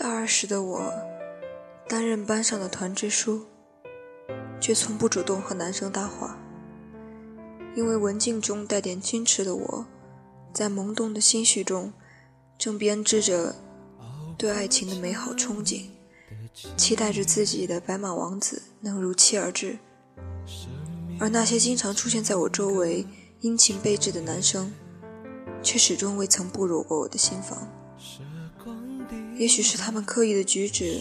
大二时的我，担任班上的团支书，却从不主动和男生搭话。因为文静中带点矜持的我，在懵懂的心绪中，正编织着对爱情的美好憧憬，期待着自己的白马王子能如期而至。而那些经常出现在我周围、殷勤备至的男生，却始终未曾步入过我的心房。也许是他们刻意的举止、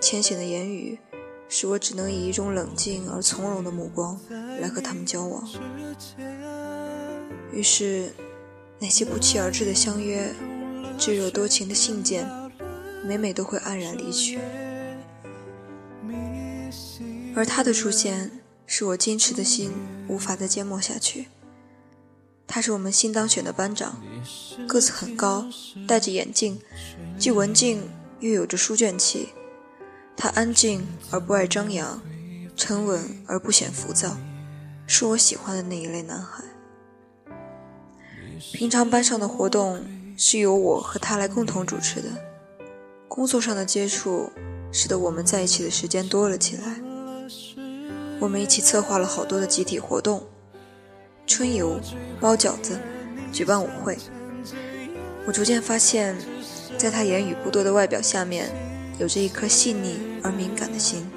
浅显的言语，使我只能以一种冷静而从容的目光来和他们交往。于是，那些不期而至的相约、炙热多情的信件，每每都会黯然离去。而他的出现。使我矜持的心无法再缄默下去。他是我们新当选的班长，个子很高，戴着眼镜，既文静又有着书卷气。他安静而不爱张扬，沉稳而不显浮躁，是我喜欢的那一类男孩。平常班上的活动是由我和他来共同主持的，工作上的接触使得我们在一起的时间多了起来。我们一起策划了好多的集体活动，春游、包饺子、举办舞会。我逐渐发现，在他言语不多的外表下面，有着一颗细腻而敏感的心。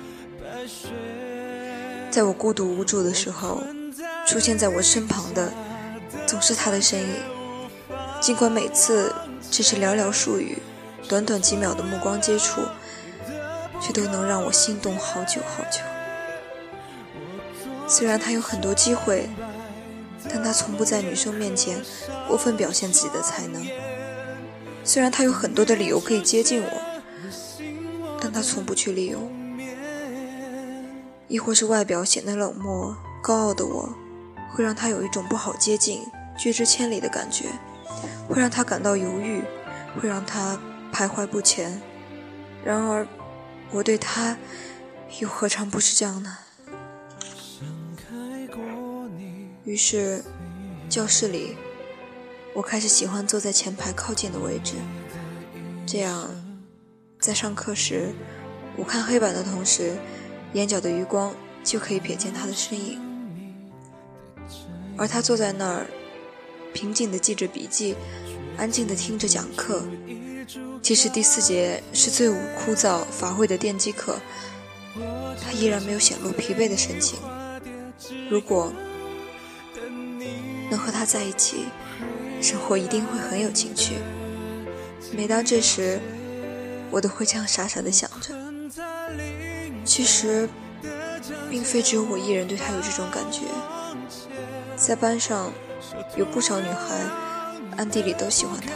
在我孤独无助的时候，出现在我身旁的总是他的身影。尽管每次只是寥寥数语、短短几秒的目光接触，却都能让我心动好久好久。虽然他有很多机会，但他从不在女生面前过分表现自己的才能。虽然他有很多的理由可以接近我，但他从不去利用。亦或是外表显得冷漠、高傲的我，会让他有一种不好接近、拒之千里的感觉，会让他感到犹豫，会让他徘徊不前。然而，我对他又何尝不是这样呢？于是，教室里，我开始喜欢坐在前排靠近的位置，这样，在上课时，我看黑板的同时，眼角的余光就可以瞥见他的身影。而他坐在那儿，平静地记着笔记，安静地听着讲课。即使第四节是最枯燥乏味的电机课，他依然没有显露疲惫的神情。如果。能和他在一起，生活一定会很有情趣。每当这时，我都会这样傻傻的想着。其实，并非只有我一人对他有这种感觉，在班上，有不少女孩暗地里都喜欢他，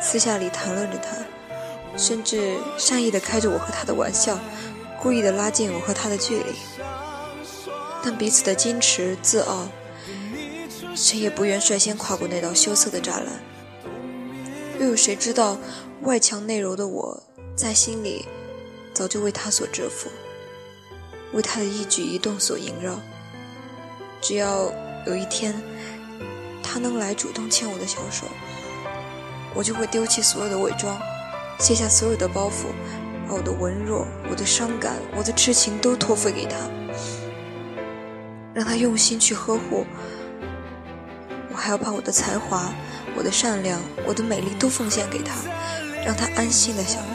私下里谈论着他，甚至善意的开着我和他的玩笑，故意的拉近我和他的距离。但彼此的矜持、自傲。谁也不愿率先跨过那道羞涩的栅栏，又有谁知道外强内柔的我在心里早就为他所折服，为他的一举一动所萦绕。只要有一天他能来主动牵我的小手，我就会丢弃所有的伪装，卸下所有的包袱，把我的文弱、我的伤感、我的痴情都托付给他，让他用心去呵护。还要把我的才华、我的善良、我的美丽都奉献给他，让他安心的享用。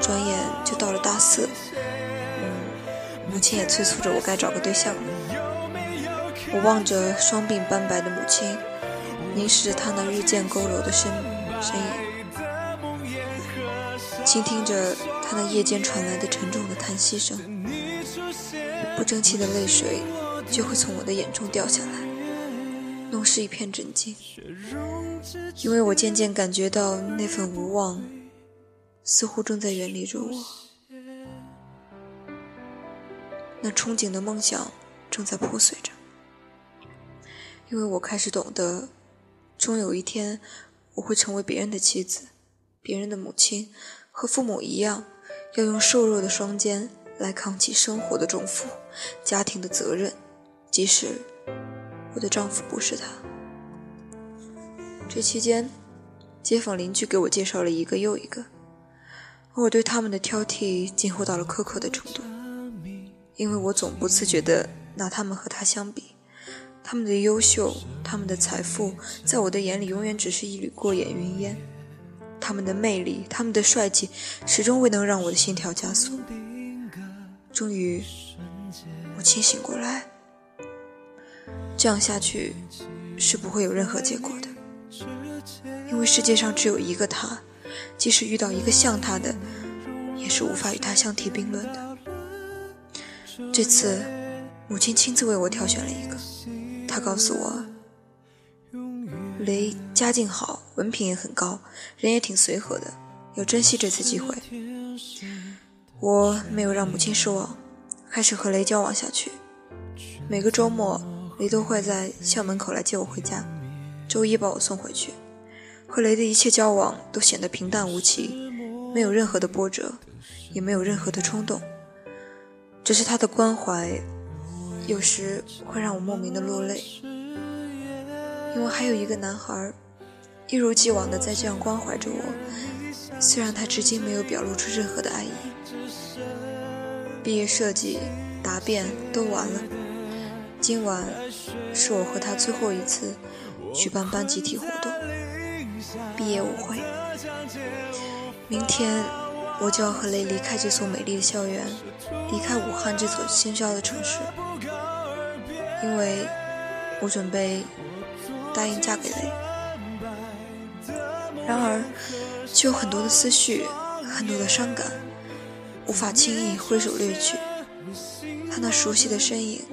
转眼就到了大四，嗯，母亲也催促着我该找个对象了。我望着双鬓斑白的母亲，凝视着她那日渐佝偻的身身影，倾听着她那夜间传来的沉重的叹息声，不争气的泪水。就会从我的眼中掉下来，弄湿一片枕巾。因为我渐渐感觉到那份无望，似乎正在远离着我。那憧憬的梦想正在破碎着。因为我开始懂得，终有一天我会成为别人的妻子，别人的母亲，和父母一样，要用瘦弱的双肩来扛起生活的重负，家庭的责任。即使我的丈夫不是他，这期间街坊邻居给我介绍了一个又一个，而我对他们的挑剔近乎到了苛刻的程度，因为我总不自觉地拿他们和他相比，他们的优秀，他们的财富，在我的眼里永远只是一缕过眼云烟，他们的魅力，他们的帅气，始终未能让我的心跳加速。终于，我清醒过来，这样下去是不会有任何结果的。因为世界上只有一个他，即使遇到一个像他的，也是无法与他相提并论的。这次，母亲亲自为我挑选了一个，她告诉我，雷家境好，文凭也很高，人也挺随和的，要珍惜这次机会。我没有让母亲失望，开始和雷交往下去。每个周末，雷都会在校门口来接我回家，周一把我送回去。和雷的一切交往都显得平淡无奇，没有任何的波折，也没有任何的冲动。只是他的关怀，有时会让我莫名的落泪。因为还有一个男孩，一如既往的在这样关怀着我，虽然他至今没有表露出任何的爱意。毕业设计、答辩都完了，今晚是我和他最后一次举办班集体活动。毕业舞会，明天我就要和雷离开这所美丽的校园，离开武汉这座喧嚣的城市，因为我准备答应嫁给雷。然而，却有很多的思绪，很多的伤感，无法轻易挥手掠去。他那熟悉的身影，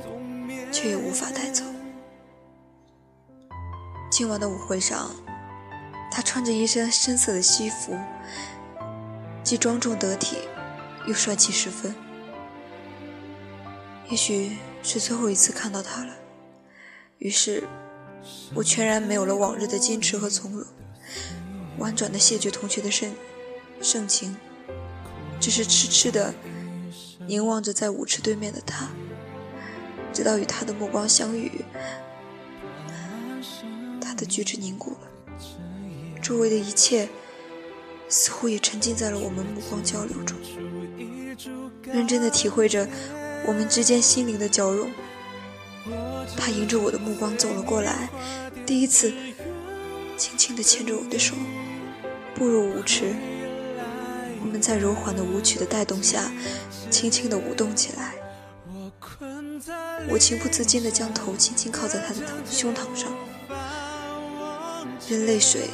却也无法带走。今晚的舞会上。他穿着一身深色的西服，既庄重得体，又帅气十分。也许是最后一次看到他了，于是，我全然没有了往日的矜持和从容，婉转的谢绝同学的盛盛情，只是痴痴的凝望着在舞池对面的他，直到与他的目光相遇，他的举止凝固了。周围的一切似乎也沉浸在了我们目光交流中，认真的体会着我们之间心灵的交融。他迎着我的目光走了过来，第一次轻轻地牵着我的手，步入舞池。我们在柔缓的舞曲的带动下，轻轻地舞动起来。我情不自禁地将头轻轻靠在他的胸膛上，任泪水。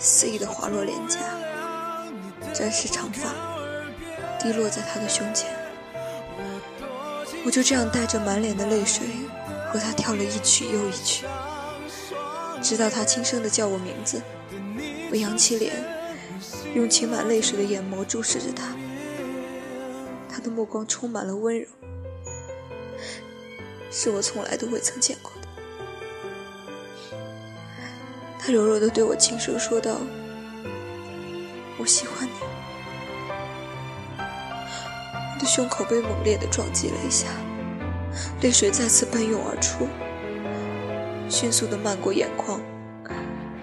肆意的滑落脸颊，沾湿长发，滴落在他的胸前。我就这样带着满脸的泪水，和他跳了一曲又一曲，直到他轻声的叫我名字。我扬起脸，用噙满泪水的眼眸注视着他，他的目光充满了温柔，是我从来都未曾见过的。他柔柔地对我轻声说道：“我喜欢你。”我的胸口被猛烈地撞击了一下，泪水再次奔涌而出，迅速地漫过眼眶，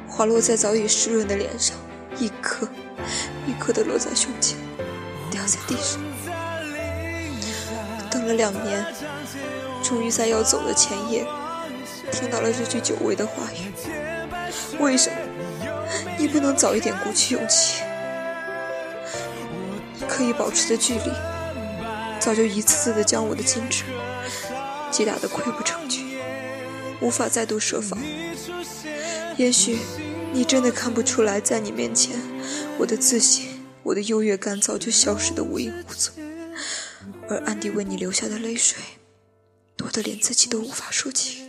滑落在早已湿润的脸上，一颗一颗地落在胸前，掉在地上。等了两年，终于在要走的前夜，听到了这句久违的话语。为什么你不能早一点鼓起勇气？可以保持的距离，早就一次次的将我的矜持击打的溃不成军，无法再度设防。也许你真的看不出来，在你面前，我的自信，我的优越感早就消失的无影无踪，而安迪为你流下的泪水，多得连自己都无法说起。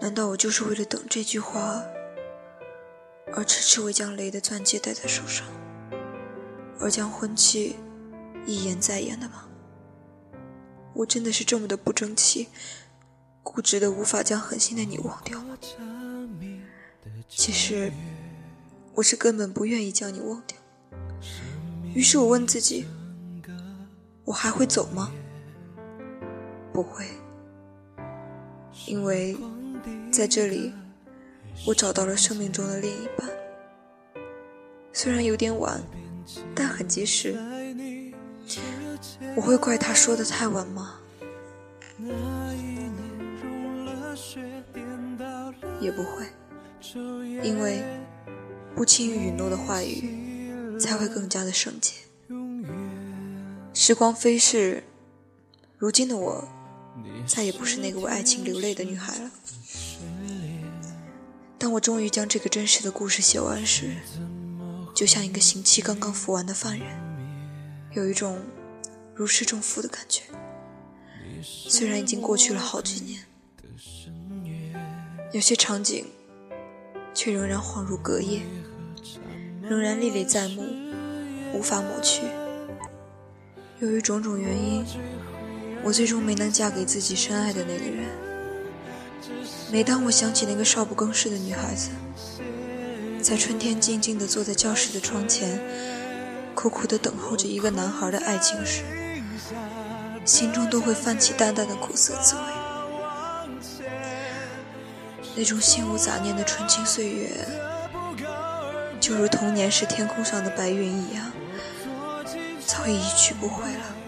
难道我就是为了等这句话，而迟迟未将雷的钻戒戴在手上，而将婚期一延再延的吗？我真的是这么的不争气，固执的无法将狠心的你忘掉吗？其实，我是根本不愿意将你忘掉。于是我问自己：我还会走吗？不会，因为在这里，我找到了生命中的另一半。虽然有点晚，但很及时。我会怪他说的太晚吗？也不会，因为不轻易允诺的话语，才会更加的圣洁。时光飞逝，如今的我，再也不是那个为爱情流泪的女孩了。当我终于将这个真实的故事写完时，就像一个刑期刚刚服完的犯人，有一种如释重负的感觉。虽然已经过去了好几年。有些场景，却仍然恍如隔夜，仍然历历在目，无法抹去。由于种种原因，我最终没能嫁给自己深爱的那个人。每当我想起那个少不更事的女孩子，在春天静静地坐在教室的窗前，苦苦地等候着一个男孩的爱情时，心中都会泛起淡淡的苦涩滋味。那种心无杂念的纯情岁月，就如童年时天空上的白云一样，早已一去不回了。